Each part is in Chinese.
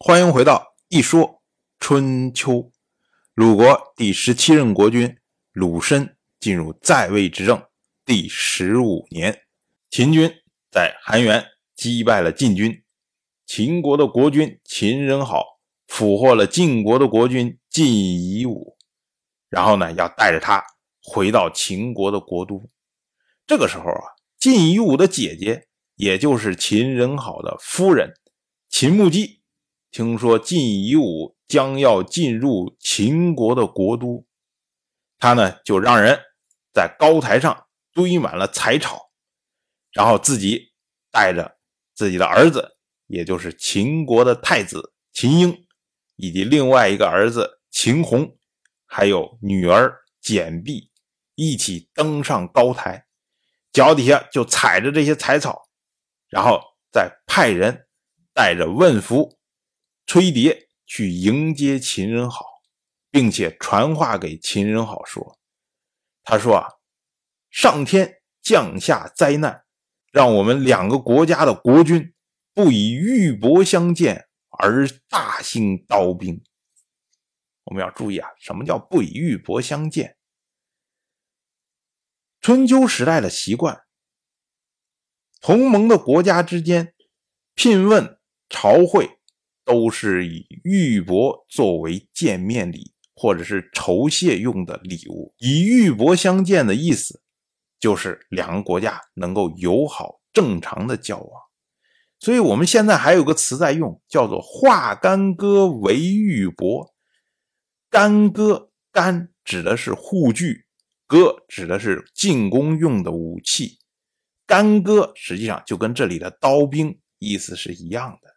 欢迎回到一说春秋。鲁国第十七任国君鲁申进入在位执政第十五年，秦军在韩原击败了晋军，秦国的国君秦仁好俘获了晋国的国君晋夷吾，然后呢，要带着他回到秦国的国都。这个时候啊，晋夷吾的姐姐，也就是秦仁好的夫人秦穆姬。听说晋夷吾将要进入秦国的国都，他呢就让人在高台上堆满了柴草，然后自己带着自己的儿子，也就是秦国的太子秦婴，以及另外一个儿子秦弘，还有女儿简碧，一起登上高台，脚底下就踩着这些柴草，然后再派人带着问符。吹笛去迎接秦人好，并且传话给秦人好说：“他说啊，上天降下灾难，让我们两个国家的国君不以玉帛相见而大兴刀兵。我们要注意啊，什么叫不以玉帛相见？春秋时代的习惯，同盟的国家之间聘问朝会。”都是以玉帛作为见面礼，或者是酬谢用的礼物。以玉帛相见的意思，就是两个国家能够友好正常的交往。所以，我们现在还有个词在用，叫做“化干戈为玉帛”。干戈，干指的是护具，戈指的是进攻用的武器。干戈实际上就跟这里的刀兵意思是一样的。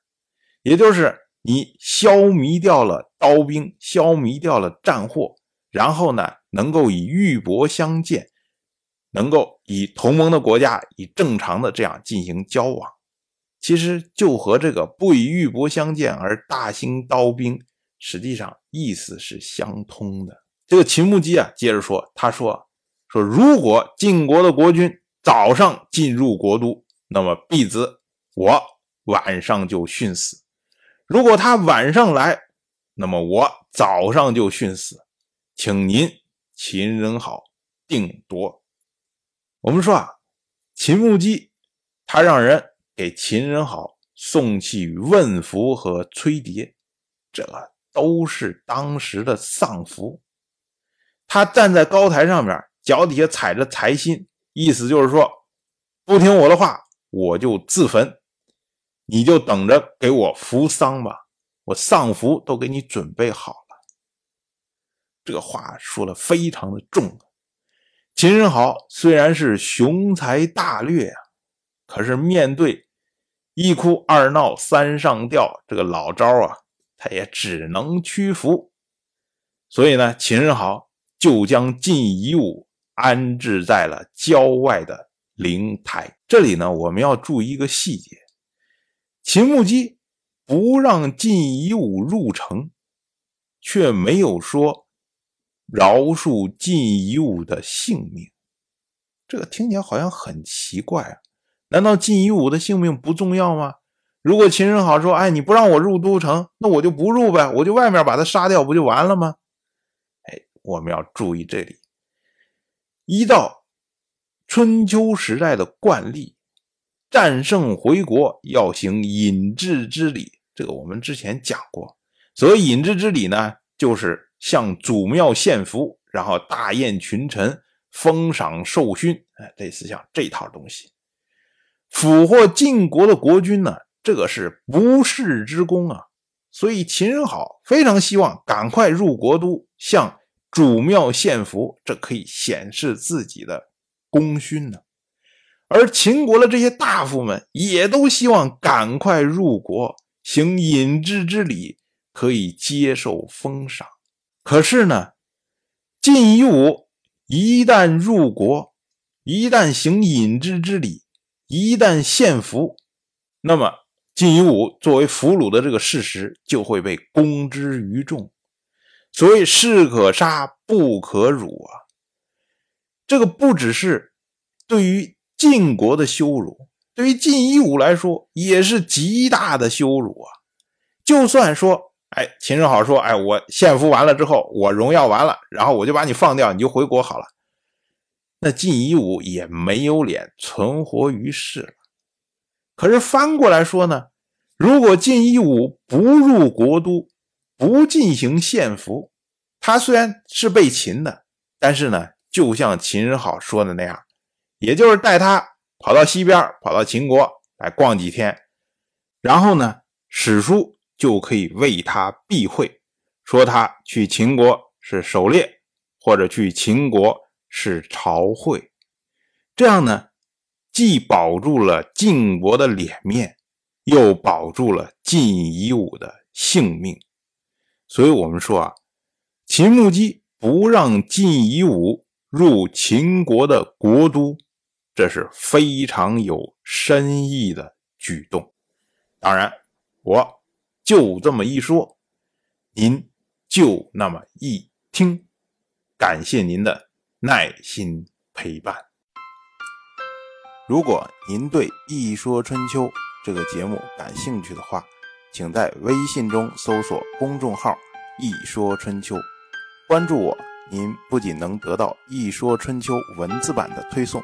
也就是你消弭掉了刀兵，消弭掉了战祸，然后呢，能够以玉帛相见，能够以同盟的国家以正常的这样进行交往，其实就和这个不以玉帛相见而大兴刀兵，实际上意思是相通的。这个秦穆姬啊，接着说，他说说如果晋国的国君早上进入国都，那么必子我晚上就殉死。如果他晚上来，那么我早上就殉死，请您秦人好定夺。我们说啊，秦穆姬他让人给秦人好送去问符和吹笛，这都是当时的丧服。他站在高台上面，脚底下踩着柴薪，意思就是说，不听我的话，我就自焚。你就等着给我扶丧吧，我丧服都给你准备好了。这话说的非常的重。秦人好虽然是雄才大略啊，可是面对一哭二闹三上吊这个老招啊，他也只能屈服。所以呢，秦人好就将晋夷吾安置在了郊外的灵台。这里呢，我们要注意一个细节。秦穆姬不让晋夷吾入城，却没有说饶恕晋夷吾的性命。这个听起来好像很奇怪啊！难道晋夷吾的性命不重要吗？如果秦人好说：“哎，你不让我入都城，那我就不入呗，我就外面把他杀掉，不就完了吗？”哎，我们要注意这里，依照春秋时代的惯例。战胜回国要行引致之礼，这个我们之前讲过。所谓引致之礼呢，就是向祖庙献俘，然后大宴群臣，封赏授勋，哎，类似像这套东西。俘获晋国的国君呢，这个是不世之功啊。所以秦人好非常希望赶快入国都，向主庙献俘，这可以显示自己的功勋呢。而秦国的这些大夫们也都希望赶快入国行引之之礼，可以接受封赏。可是呢，晋夷吾一旦入国，一旦行引之之礼，一旦献俘，那么晋夷吾作为俘虏的这个事实就会被公之于众。所谓士可杀不可辱啊，这个不只是对于。晋国的羞辱，对于晋夷吾来说也是极大的羞辱啊！就算说，哎，秦始皇说，哎，我献俘完了之后，我荣耀完了，然后我就把你放掉，你就回国好了。那晋夷吾也没有脸存活于世了。可是翻过来说呢，如果晋夷吾不入国都，不进行献俘，他虽然是被擒的，但是呢，就像秦始皇说的那样，也就是带他跑到西边，跑到秦国来逛几天，然后呢，史书就可以为他避讳，说他去秦国是狩猎，或者去秦国。是朝会，这样呢，既保住了晋国的脸面，又保住了晋夷吾的性命。所以，我们说啊，秦穆姬不让晋夷吾入秦国的国都，这是非常有深意的举动。当然，我就这么一说，您就那么一听。感谢您的。耐心陪伴。如果您对《一说春秋》这个节目感兴趣的话，请在微信中搜索公众号“一说春秋”，关注我。您不仅能得到《一说春秋》文字版的推送，